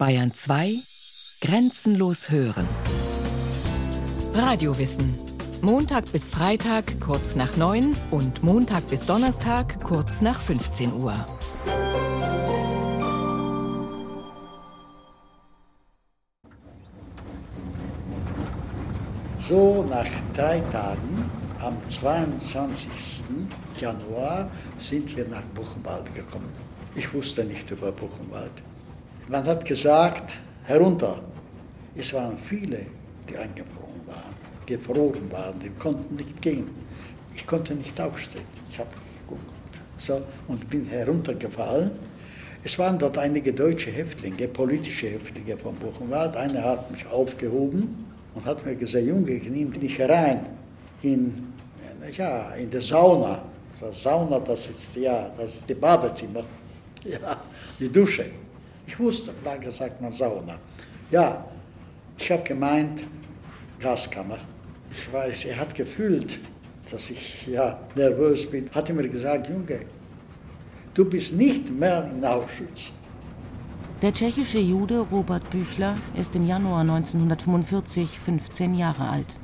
Bayern 2 Grenzenlos hören. Radiowissen. Montag bis Freitag kurz nach 9 und Montag bis Donnerstag kurz nach 15 Uhr. So, nach drei Tagen, am 22. Januar, sind wir nach Buchenwald gekommen. Ich wusste nicht über Buchenwald. Man hat gesagt, herunter. Es waren viele, die eingefroren waren, gefroren waren, die konnten nicht gehen. Ich konnte nicht aufstehen. Ich habe geguckt so, und bin heruntergefallen. Es waren dort einige deutsche Häftlinge, politische Häftlinge von Buchenwald. Einer hat mich aufgehoben und hat mir gesagt, Junge, ich nehme dich herein in, ja, in der Sauna. Sauna, das ist, ja, das ist die Badezimmer, ja, die Dusche. Ich wusste, lange sagt man Sauna. Ja, ich habe gemeint, Gaskammer. Ich weiß, er hat gefühlt, dass ich ja, nervös bin. Hat er mir gesagt, Junge, du bist nicht mehr in Auschwitz. Der tschechische Jude Robert Büchler ist im Januar 1945 15 Jahre alt.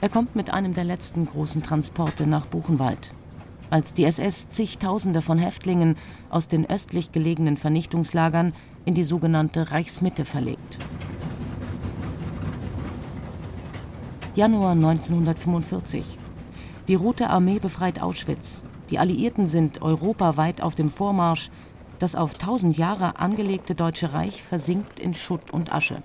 Er kommt mit einem der letzten großen Transporte nach Buchenwald. Als die SS zigtausende von Häftlingen aus den östlich gelegenen Vernichtungslagern in die sogenannte Reichsmitte verlegt. Januar 1945. Die Rote Armee befreit Auschwitz. Die Alliierten sind europaweit auf dem Vormarsch. Das auf tausend Jahre angelegte Deutsche Reich versinkt in Schutt und Asche.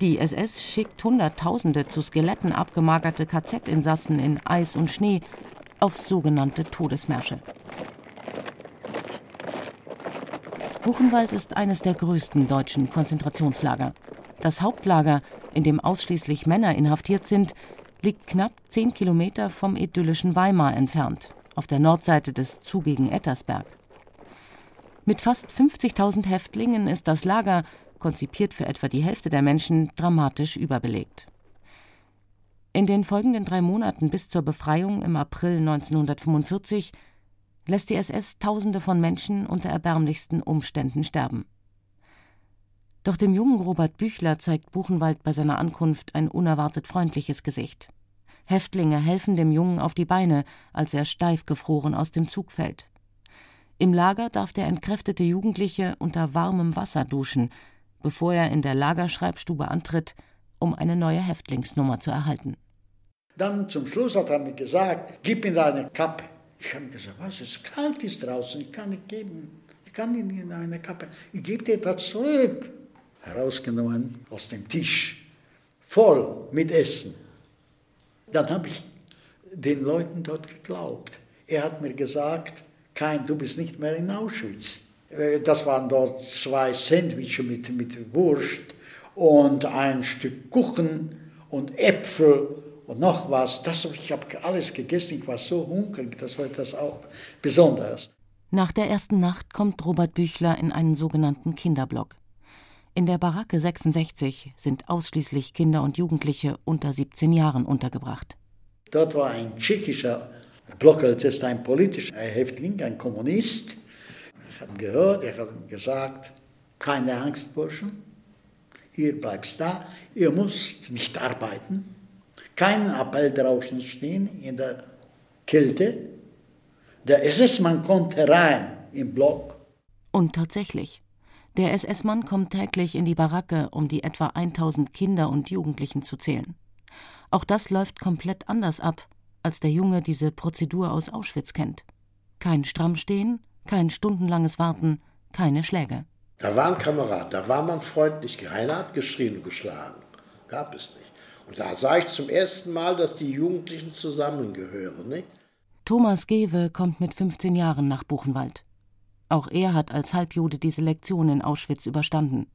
Die SS schickt Hunderttausende zu Skeletten abgemagerte KZ-Insassen in Eis und Schnee auf sogenannte Todesmärsche. Buchenwald ist eines der größten deutschen Konzentrationslager. Das Hauptlager, in dem ausschließlich Männer inhaftiert sind, liegt knapp zehn Kilometer vom idyllischen Weimar entfernt, auf der Nordseite des zugigen Ettersberg. Mit fast 50.000 Häftlingen ist das Lager, konzipiert für etwa die Hälfte der Menschen, dramatisch überbelegt. In den folgenden drei Monaten bis zur Befreiung im April 1945 lässt die SS Tausende von Menschen unter erbärmlichsten Umständen sterben. Doch dem jungen Robert Büchler zeigt Buchenwald bei seiner Ankunft ein unerwartet freundliches Gesicht. Häftlinge helfen dem Jungen auf die Beine, als er steif gefroren aus dem Zug fällt. Im Lager darf der entkräftete Jugendliche unter warmem Wasser duschen, bevor er in der Lagerschreibstube antritt, um eine neue Häftlingsnummer zu erhalten. Dann zum Schluss hat er mir gesagt, gib mir deine Kappe. Ich habe gesagt, was, es ist kalt ist draußen, ich kann nicht geben. Ich kann Ihnen eine Kappe. Ich gebe dir das zurück. Herausgenommen aus dem Tisch, voll mit Essen. Dann habe ich den Leuten dort geglaubt. Er hat mir gesagt, kein, du bist nicht mehr in Auschwitz. Äh, das waren dort zwei Sandwiches mit, mit Wurst und ein Stück Kuchen und Äpfel und noch was. Das, ich habe alles gegessen, ich war so hungrig, das war das auch besonders. Nach der ersten Nacht kommt Robert Büchler in einen sogenannten Kinderblock. In der Baracke 66 sind ausschließlich Kinder und Jugendliche unter 17 Jahren untergebracht. Dort war ein tschechischer Block, das ist ein politischer Häftling, ein Kommunist. Ich habe gehört, er hat gesagt, keine Angst, Burschen, ihr bleibt da, ihr müsst nicht arbeiten, keinen Appell draußen stehen in der Kälte. Der SS-Mann kommt herein im Block. Und tatsächlich. Der SS-Mann kommt täglich in die Baracke, um die etwa 1000 Kinder und Jugendlichen zu zählen. Auch das läuft komplett anders ab, als der Junge diese Prozedur aus Auschwitz kennt. Kein Strammstehen, kein stundenlanges Warten, keine Schläge. Da war ein Kamerad, da war man freundlich. Keiner hat geschrien und geschlagen. Gab es nicht. Und da sah ich zum ersten Mal, dass die Jugendlichen zusammengehören. Nicht? Thomas Gewe kommt mit 15 Jahren nach Buchenwald. Auch er hat als Halbjude diese Lektion in Auschwitz überstanden.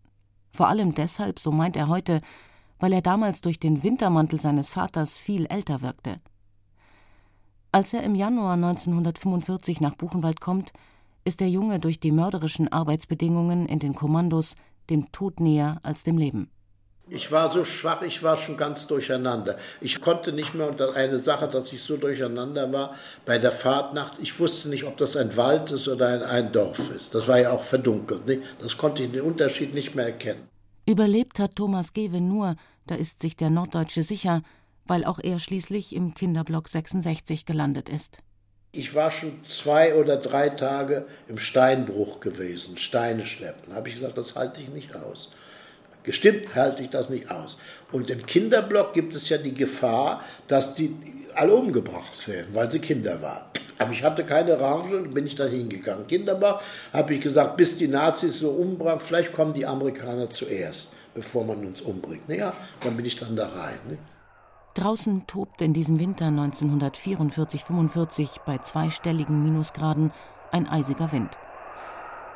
Vor allem deshalb, so meint er heute, weil er damals durch den Wintermantel seines Vaters viel älter wirkte. Als er im Januar 1945 nach Buchenwald kommt, ist der Junge durch die mörderischen Arbeitsbedingungen in den Kommandos dem Tod näher als dem Leben. Ich war so schwach, ich war schon ganz durcheinander. Ich konnte nicht mehr, und eine Sache, dass ich so durcheinander war, bei der Fahrt nachts, ich wusste nicht, ob das ein Wald ist oder ein, ein Dorf ist. Das war ja auch verdunkelt. Nicht? Das konnte ich den Unterschied nicht mehr erkennen. Überlebt hat Thomas Gewe nur, da ist sich der Norddeutsche sicher, weil auch er schließlich im Kinderblock 66 gelandet ist. Ich war schon zwei oder drei Tage im Steinbruch gewesen, Steine schleppen. Da habe ich gesagt, das halte ich nicht aus. Gestimmt halte ich das nicht aus. Und im Kinderblock gibt es ja die Gefahr, dass die alle umgebracht werden, weil sie Kinder waren. Aber ich hatte keine Range und bin ich dann hingegangen. Kinderblock habe ich gesagt, bis die Nazis so umbringen, vielleicht kommen die Amerikaner zuerst, bevor man uns umbringt. Naja, dann bin ich dann da rein. Ne? Draußen tobt in diesem Winter 1944-45 bei zweistelligen Minusgraden ein eisiger Wind.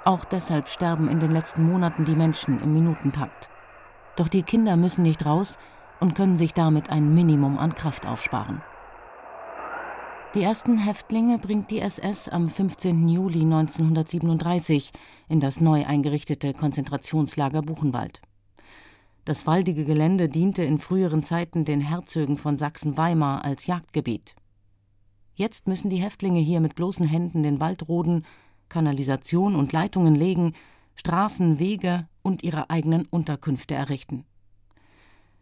Auch deshalb sterben in den letzten Monaten die Menschen im Minutentakt. Doch die Kinder müssen nicht raus und können sich damit ein Minimum an Kraft aufsparen. Die ersten Häftlinge bringt die SS am 15. Juli 1937 in das neu eingerichtete Konzentrationslager Buchenwald. Das waldige Gelände diente in früheren Zeiten den Herzögen von Sachsen-Weimar als Jagdgebiet. Jetzt müssen die Häftlinge hier mit bloßen Händen den Wald roden, Kanalisation und Leitungen legen, Straßen, Wege und ihre eigenen Unterkünfte errichten.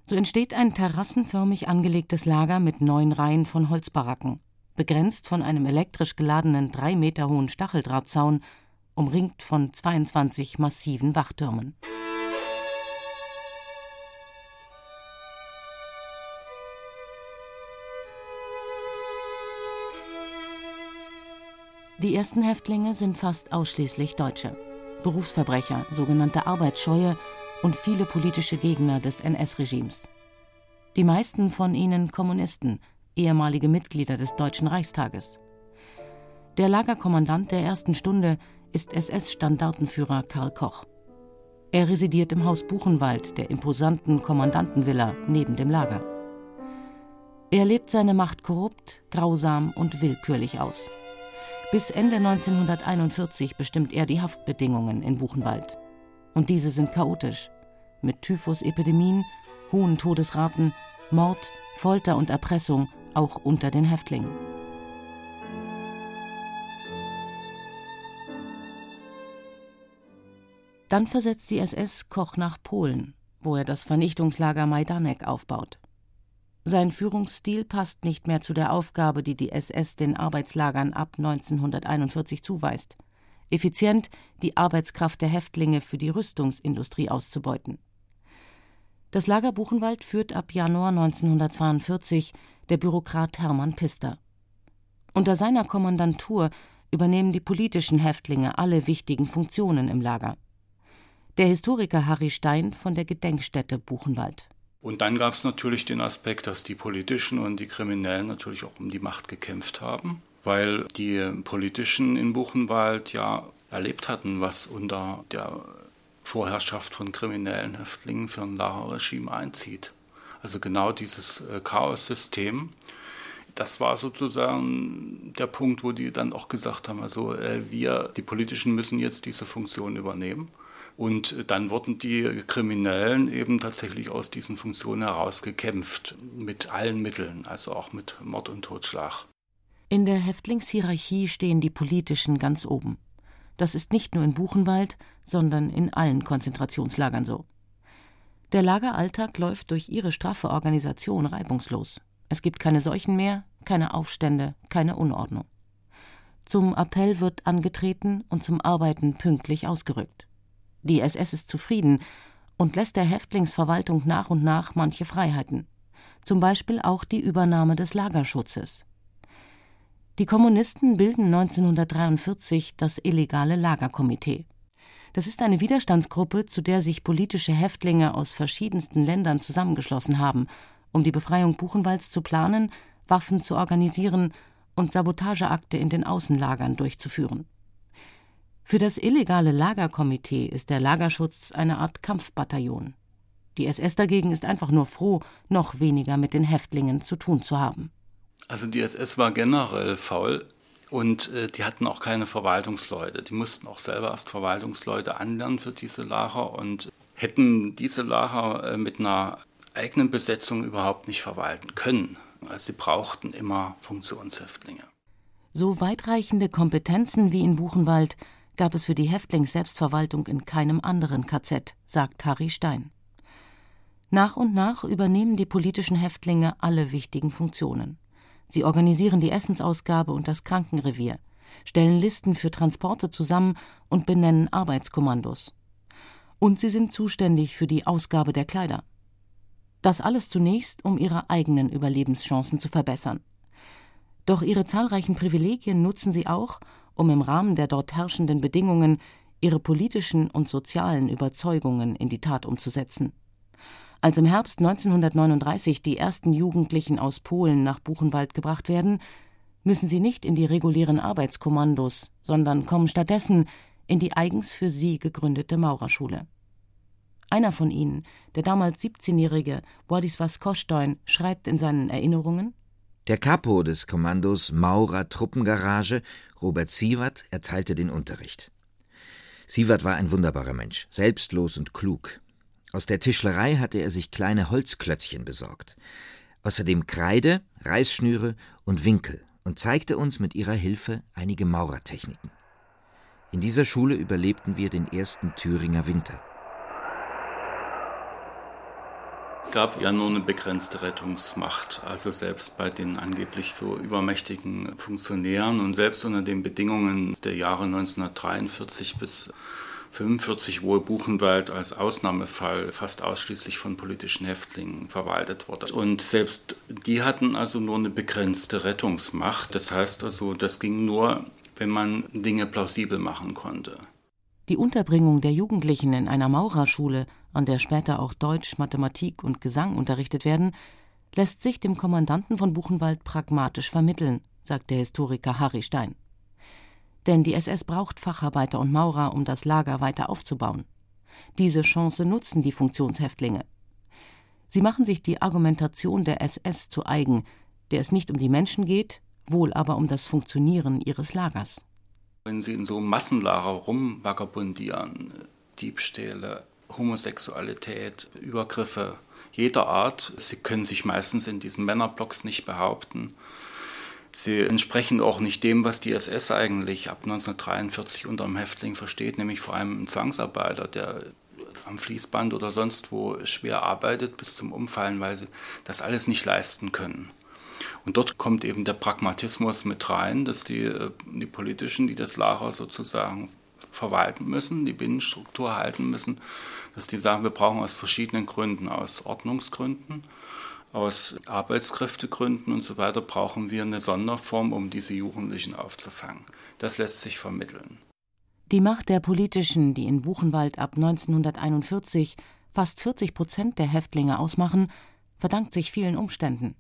So entsteht ein terrassenförmig angelegtes Lager mit neun Reihen von Holzbaracken, begrenzt von einem elektrisch geladenen drei Meter hohen Stacheldrahtzaun, umringt von 22 massiven Wachtürmen. Die ersten Häftlinge sind fast ausschließlich Deutsche. Berufsverbrecher, sogenannte Arbeitsscheue und viele politische Gegner des NS-Regimes. Die meisten von ihnen Kommunisten, ehemalige Mitglieder des Deutschen Reichstages. Der Lagerkommandant der ersten Stunde ist SS-Standartenführer Karl Koch. Er residiert im Haus Buchenwald, der imposanten Kommandantenvilla neben dem Lager. Er lebt seine Macht korrupt, grausam und willkürlich aus. Bis Ende 1941 bestimmt er die Haftbedingungen in Buchenwald. Und diese sind chaotisch. Mit Typhusepidemien, hohen Todesraten, Mord, Folter und Erpressung, auch unter den Häftlingen. Dann versetzt die SS Koch nach Polen, wo er das Vernichtungslager Majdanek aufbaut. Sein Führungsstil passt nicht mehr zu der Aufgabe, die die SS den Arbeitslagern ab 1941 zuweist: effizient die Arbeitskraft der Häftlinge für die Rüstungsindustrie auszubeuten. Das Lager Buchenwald führt ab Januar 1942 der Bürokrat Hermann Pister. Unter seiner Kommandantur übernehmen die politischen Häftlinge alle wichtigen Funktionen im Lager. Der Historiker Harry Stein von der Gedenkstätte Buchenwald und dann gab es natürlich den Aspekt, dass die Politischen und die Kriminellen natürlich auch um die Macht gekämpft haben, weil die Politischen in Buchenwald ja erlebt hatten, was unter der Vorherrschaft von kriminellen Häftlingen für ein Lagerregime einzieht. Also genau dieses äh, Chaos-System, das war sozusagen der Punkt, wo die dann auch gesagt haben, also äh, wir, die Politischen müssen jetzt diese Funktion übernehmen. Und dann wurden die Kriminellen eben tatsächlich aus diesen Funktionen herausgekämpft, mit allen Mitteln, also auch mit Mord und Totschlag. In der Häftlingshierarchie stehen die Politischen ganz oben. Das ist nicht nur in Buchenwald, sondern in allen Konzentrationslagern so. Der Lageralltag läuft durch ihre straffe Organisation reibungslos. Es gibt keine Seuchen mehr, keine Aufstände, keine Unordnung. Zum Appell wird angetreten und zum Arbeiten pünktlich ausgerückt. Die SS ist zufrieden und lässt der Häftlingsverwaltung nach und nach manche Freiheiten, zum Beispiel auch die Übernahme des Lagerschutzes. Die Kommunisten bilden 1943 das illegale Lagerkomitee. Das ist eine Widerstandsgruppe, zu der sich politische Häftlinge aus verschiedensten Ländern zusammengeschlossen haben, um die Befreiung Buchenwalds zu planen, Waffen zu organisieren und Sabotageakte in den Außenlagern durchzuführen. Für das illegale Lagerkomitee ist der Lagerschutz eine Art Kampfbataillon. Die SS dagegen ist einfach nur froh, noch weniger mit den Häftlingen zu tun zu haben. Also die SS war generell faul und äh, die hatten auch keine Verwaltungsleute. Die mussten auch selber erst Verwaltungsleute anlernen für diese Lager und hätten diese Lager äh, mit einer eigenen Besetzung überhaupt nicht verwalten können. Also sie brauchten immer Funktionshäftlinge. So weitreichende Kompetenzen wie in Buchenwald gab es für die Häftlingsselbstverwaltung in keinem anderen KZ, sagt Harry Stein. Nach und nach übernehmen die politischen Häftlinge alle wichtigen Funktionen. Sie organisieren die Essensausgabe und das Krankenrevier, stellen Listen für Transporte zusammen und benennen Arbeitskommandos. Und sie sind zuständig für die Ausgabe der Kleider. Das alles zunächst, um ihre eigenen Überlebenschancen zu verbessern. Doch ihre zahlreichen Privilegien nutzen sie auch, um im Rahmen der dort herrschenden Bedingungen ihre politischen und sozialen Überzeugungen in die Tat umzusetzen. Als im Herbst 1939 die ersten Jugendlichen aus Polen nach Buchenwald gebracht werden, müssen sie nicht in die regulären Arbeitskommandos, sondern kommen stattdessen in die eigens für sie gegründete Maurerschule. Einer von ihnen, der damals 17-jährige Władysław Kosztoin, schreibt in seinen Erinnerungen Der Kapo des Kommandos Maurer Truppengarage, Robert Sievert, erteilte den Unterricht. Sievert war ein wunderbarer Mensch, selbstlos und klug. Aus der Tischlerei hatte er sich kleine Holzklötzchen besorgt. Außerdem Kreide, Reißschnüre und Winkel und zeigte uns mit ihrer Hilfe einige Maurertechniken. In dieser Schule überlebten wir den ersten Thüringer Winter. Es gab ja nur eine begrenzte Rettungsmacht, also selbst bei den angeblich so übermächtigen Funktionären und selbst unter den Bedingungen der Jahre 1943 bis 1945, wo Buchenwald als Ausnahmefall fast ausschließlich von politischen Häftlingen verwaltet wurde. Und selbst die hatten also nur eine begrenzte Rettungsmacht. Das heißt also, das ging nur, wenn man Dinge plausibel machen konnte. Die Unterbringung der Jugendlichen in einer Maurerschule, an der später auch Deutsch, Mathematik und Gesang unterrichtet werden, lässt sich dem Kommandanten von Buchenwald pragmatisch vermitteln, sagt der Historiker Harry Stein. Denn die SS braucht Facharbeiter und Maurer, um das Lager weiter aufzubauen. Diese Chance nutzen die Funktionshäftlinge. Sie machen sich die Argumentation der SS zu eigen, der es nicht um die Menschen geht, wohl aber um das Funktionieren ihres Lagers. Wenn sie in so Massenlager rumvagabundieren, Diebstähle, Homosexualität, Übergriffe jeder Art, sie können sich meistens in diesen Männerblocks nicht behaupten. Sie entsprechen auch nicht dem, was die SS eigentlich ab 1943 unter dem Häftling versteht, nämlich vor allem ein Zwangsarbeiter, der am Fließband oder sonst wo schwer arbeitet bis zum Umfallen, weil sie das alles nicht leisten können. Und dort kommt eben der Pragmatismus mit rein, dass die, äh, die Politischen, die das Lager sozusagen verwalten müssen, die Binnenstruktur halten müssen, dass die sagen, wir brauchen aus verschiedenen Gründen, aus Ordnungsgründen, aus Arbeitskräftegründen und so weiter, brauchen wir eine Sonderform, um diese Jugendlichen aufzufangen. Das lässt sich vermitteln. Die Macht der Politischen, die in Buchenwald ab 1941 fast 40 Prozent der Häftlinge ausmachen, verdankt sich vielen Umständen.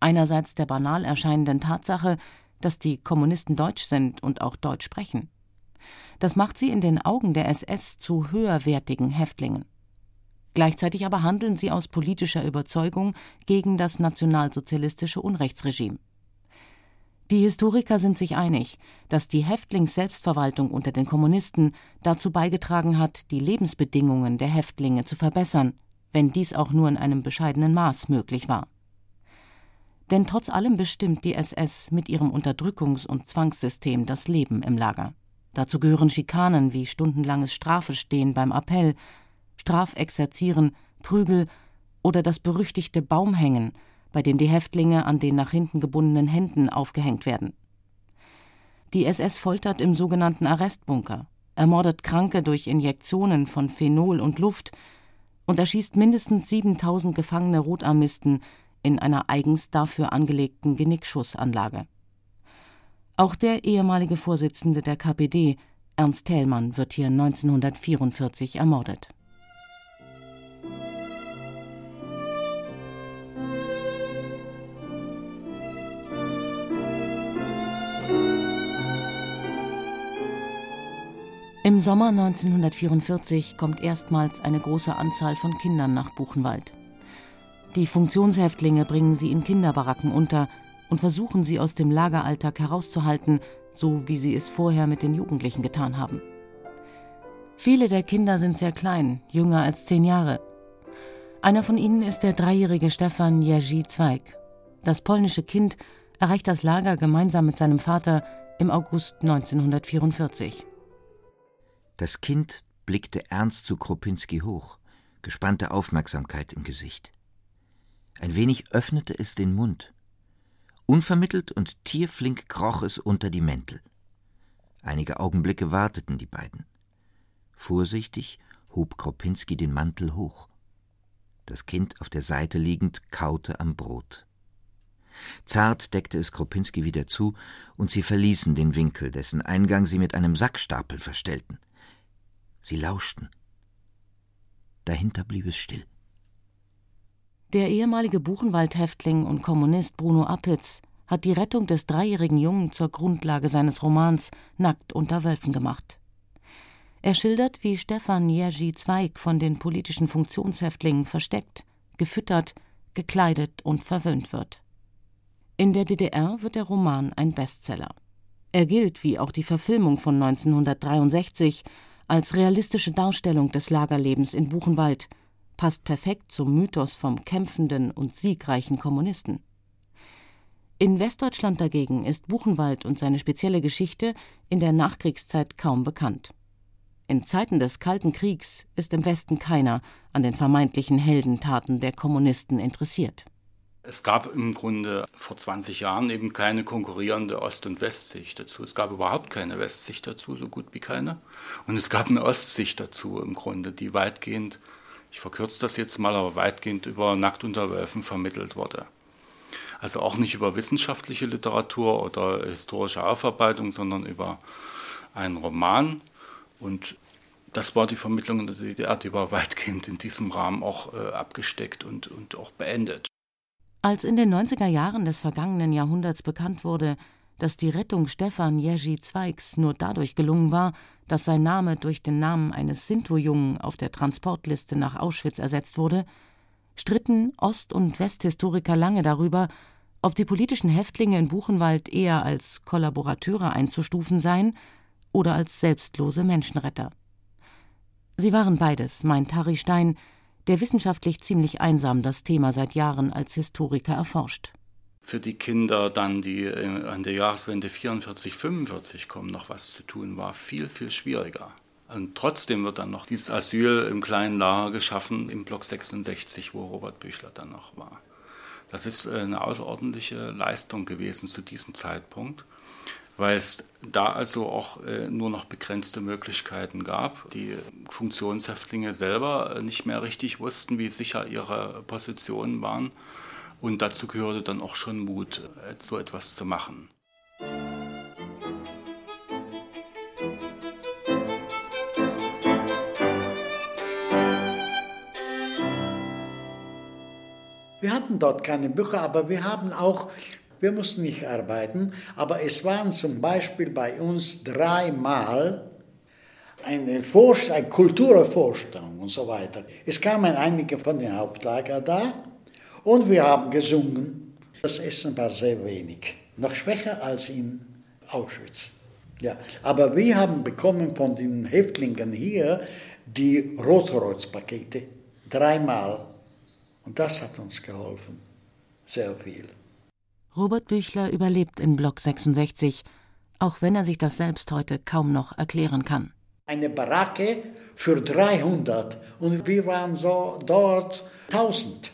Einerseits der banal erscheinenden Tatsache, dass die Kommunisten deutsch sind und auch Deutsch sprechen. Das macht sie in den Augen der SS zu höherwertigen Häftlingen. Gleichzeitig aber handeln sie aus politischer Überzeugung gegen das nationalsozialistische Unrechtsregime. Die Historiker sind sich einig, dass die Häftlingsselbstverwaltung unter den Kommunisten dazu beigetragen hat, die Lebensbedingungen der Häftlinge zu verbessern, wenn dies auch nur in einem bescheidenen Maß möglich war. Denn trotz allem bestimmt die SS mit ihrem Unterdrückungs- und Zwangssystem das Leben im Lager. Dazu gehören Schikanen wie stundenlanges Strafestehen beim Appell, Strafexerzieren, Prügel oder das berüchtigte Baumhängen, bei dem die Häftlinge an den nach hinten gebundenen Händen aufgehängt werden. Die SS foltert im sogenannten Arrestbunker, ermordet Kranke durch Injektionen von Phenol und Luft und erschießt mindestens 7000 gefangene Rotarmisten in einer eigens dafür angelegten Genickschussanlage. Auch der ehemalige Vorsitzende der KPD, Ernst Thälmann, wird hier 1944 ermordet. Im Sommer 1944 kommt erstmals eine große Anzahl von Kindern nach Buchenwald. Die Funktionshäftlinge bringen sie in Kinderbaracken unter und versuchen sie aus dem Lageralltag herauszuhalten, so wie sie es vorher mit den Jugendlichen getan haben. Viele der Kinder sind sehr klein, jünger als zehn Jahre. Einer von ihnen ist der dreijährige Stefan Jerzy Zweig. Das polnische Kind erreicht das Lager gemeinsam mit seinem Vater im August 1944. Das Kind blickte ernst zu Kropinski hoch, gespannte Aufmerksamkeit im Gesicht. Ein wenig öffnete es den Mund. Unvermittelt und tierflink kroch es unter die Mäntel. Einige Augenblicke warteten die beiden. Vorsichtig hob Kropinski den Mantel hoch. Das Kind auf der Seite liegend kaute am Brot. Zart deckte es Kropinski wieder zu, und sie verließen den Winkel, dessen Eingang sie mit einem Sackstapel verstellten. Sie lauschten. Dahinter blieb es still. Der ehemalige Buchenwald-Häftling und Kommunist Bruno Appitz hat die Rettung des dreijährigen Jungen zur Grundlage seines Romans Nackt unter Wölfen gemacht. Er schildert, wie Stefan Jerzy Zweig von den politischen Funktionshäftlingen versteckt, gefüttert, gekleidet und verwöhnt wird. In der DDR wird der Roman ein Bestseller. Er gilt, wie auch die Verfilmung von 1963, als realistische Darstellung des Lagerlebens in Buchenwald, passt perfekt zum Mythos vom kämpfenden und siegreichen Kommunisten. In Westdeutschland dagegen ist Buchenwald und seine spezielle Geschichte in der Nachkriegszeit kaum bekannt. In Zeiten des Kalten Kriegs ist im Westen keiner an den vermeintlichen Heldentaten der Kommunisten interessiert. Es gab im Grunde vor 20 Jahren eben keine konkurrierende Ost- und Westsicht dazu. Es gab überhaupt keine Westsicht dazu, so gut wie keine. Und es gab eine Ostsicht dazu im Grunde, die weitgehend, ich verkürze das jetzt mal, aber weitgehend über Nackt unter Wölfen vermittelt wurde. Also auch nicht über wissenschaftliche Literatur oder historische Aufarbeitung, sondern über einen Roman. Und das war die Vermittlung in der DDR, die war weitgehend in diesem Rahmen auch äh, abgesteckt und, und auch beendet. Als in den 90er Jahren des vergangenen Jahrhunderts bekannt wurde, dass die Rettung Stefan Jerzy Zweigs nur dadurch gelungen war, dass sein Name durch den Namen eines Sinto-Jungen auf der Transportliste nach Auschwitz ersetzt wurde, stritten Ost- und Westhistoriker lange darüber, ob die politischen Häftlinge in Buchenwald eher als Kollaborateure einzustufen seien oder als selbstlose Menschenretter. Sie waren beides, meint Harry Stein, der wissenschaftlich ziemlich einsam das Thema seit Jahren als Historiker erforscht. Für die Kinder dann, die äh, an der Jahreswende 44, 45 kommen, noch was zu tun, war viel, viel schwieriger. Und trotzdem wird dann noch dieses Asyl im kleinen Lager geschaffen, im Block 66, wo Robert Büchler dann noch war. Das ist äh, eine außerordentliche Leistung gewesen zu diesem Zeitpunkt weil es da also auch äh, nur noch begrenzte Möglichkeiten gab. Die Funktionshäftlinge selber nicht mehr richtig wussten, wie sicher ihre Positionen waren. Und dazu gehörte dann auch schon Mut, äh, so etwas zu machen. Wir hatten dort keine Bücher, aber wir haben auch wir mussten nicht arbeiten, aber es waren zum Beispiel bei uns dreimal eine, eine Kulturvorstellung und so weiter. Es kamen einige von den Hauptlager da und wir haben gesungen. Das Essen war sehr wenig, noch schwächer als in Auschwitz. Ja, aber wir haben bekommen von den Häftlingen hier die Rotkreuzpakete dreimal und das hat uns geholfen, sehr viel. Robert Büchler überlebt in Block 66, auch wenn er sich das selbst heute kaum noch erklären kann. Eine Baracke für 300 und wir waren so dort 1000,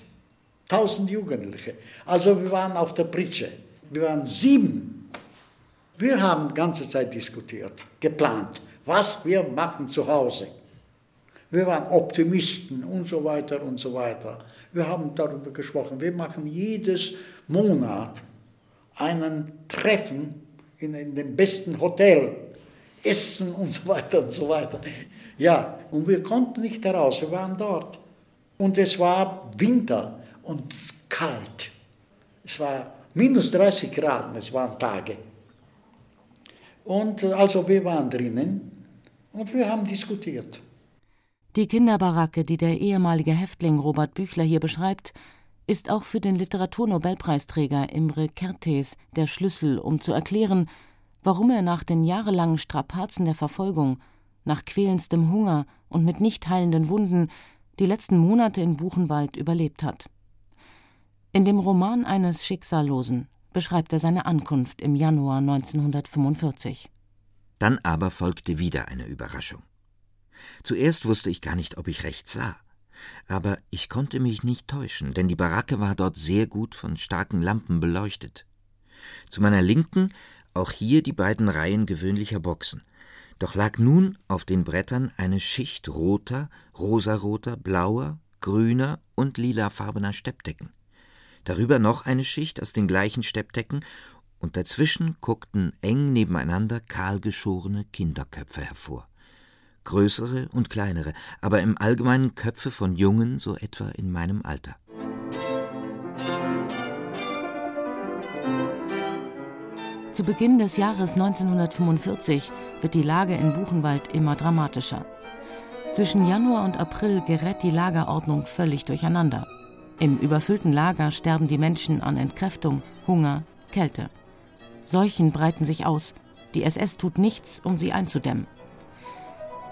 1000 Jugendliche. Also wir waren auf der Pritsche. Wir waren sieben. Wir haben die ganze Zeit diskutiert, geplant, was wir machen zu Hause. Wir waren Optimisten und so weiter und so weiter. Wir haben darüber gesprochen. Wir machen jedes Monat einen Treffen in, in dem besten Hotel, Essen und so weiter und so weiter. Ja, und wir konnten nicht heraus, wir waren dort. Und es war Winter und kalt. Es war minus 30 Grad, es waren Tage. Und äh, also wir waren drinnen und wir haben diskutiert. Die Kinderbaracke, die der ehemalige Häftling Robert Büchler hier beschreibt, ist auch für den Literaturnobelpreisträger Imre Kertész der Schlüssel, um zu erklären, warum er nach den jahrelangen Strapazen der Verfolgung nach quälendstem Hunger und mit nicht heilenden Wunden die letzten Monate in Buchenwald überlebt hat. In dem Roman eines Schicksallosen beschreibt er seine Ankunft im Januar 1945. Dann aber folgte wieder eine Überraschung. Zuerst wusste ich gar nicht, ob ich recht sah. Aber ich konnte mich nicht täuschen, denn die Baracke war dort sehr gut von starken Lampen beleuchtet. Zu meiner Linken auch hier die beiden Reihen gewöhnlicher Boxen. Doch lag nun auf den Brettern eine Schicht roter, rosaroter, blauer, grüner und lilafarbener Steppdecken. Darüber noch eine Schicht aus den gleichen Steppdecken und dazwischen guckten eng nebeneinander kahlgeschorene Kinderköpfe hervor. Größere und kleinere, aber im Allgemeinen Köpfe von Jungen, so etwa in meinem Alter. Zu Beginn des Jahres 1945 wird die Lage in Buchenwald immer dramatischer. Zwischen Januar und April gerät die Lagerordnung völlig durcheinander. Im überfüllten Lager sterben die Menschen an Entkräftung, Hunger, Kälte. Seuchen breiten sich aus. Die SS tut nichts, um sie einzudämmen.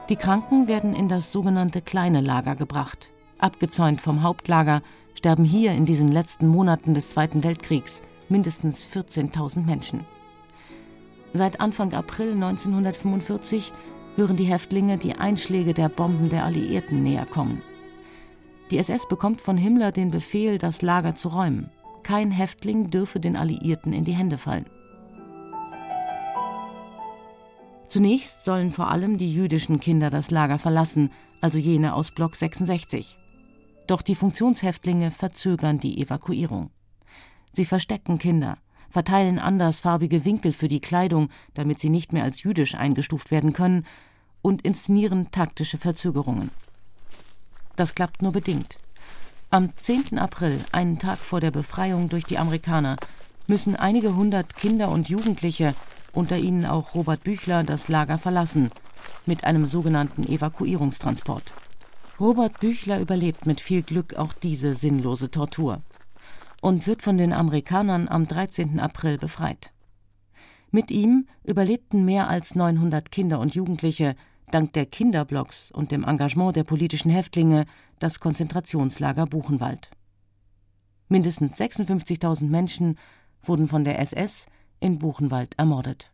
Die Kranken werden in das sogenannte kleine Lager gebracht. Abgezäunt vom Hauptlager sterben hier in diesen letzten Monaten des Zweiten Weltkriegs mindestens 14.000 Menschen. Seit Anfang April 1945 hören die Häftlinge die Einschläge der Bomben der Alliierten näher kommen. Die SS bekommt von Himmler den Befehl, das Lager zu räumen. Kein Häftling dürfe den Alliierten in die Hände fallen. Zunächst sollen vor allem die jüdischen Kinder das Lager verlassen, also jene aus Block 66. Doch die Funktionshäftlinge verzögern die Evakuierung. Sie verstecken Kinder, verteilen andersfarbige Winkel für die Kleidung, damit sie nicht mehr als jüdisch eingestuft werden können, und inszenieren taktische Verzögerungen. Das klappt nur bedingt. Am 10. April, einen Tag vor der Befreiung durch die Amerikaner, müssen einige hundert Kinder und Jugendliche, unter ihnen auch Robert Büchler, das Lager verlassen, mit einem sogenannten Evakuierungstransport. Robert Büchler überlebt mit viel Glück auch diese sinnlose Tortur und wird von den Amerikanern am 13. April befreit. Mit ihm überlebten mehr als 900 Kinder und Jugendliche, dank der Kinderblocks und dem Engagement der politischen Häftlinge, das Konzentrationslager Buchenwald. Mindestens 56.000 Menschen wurden von der SS in Buchenwald ermordet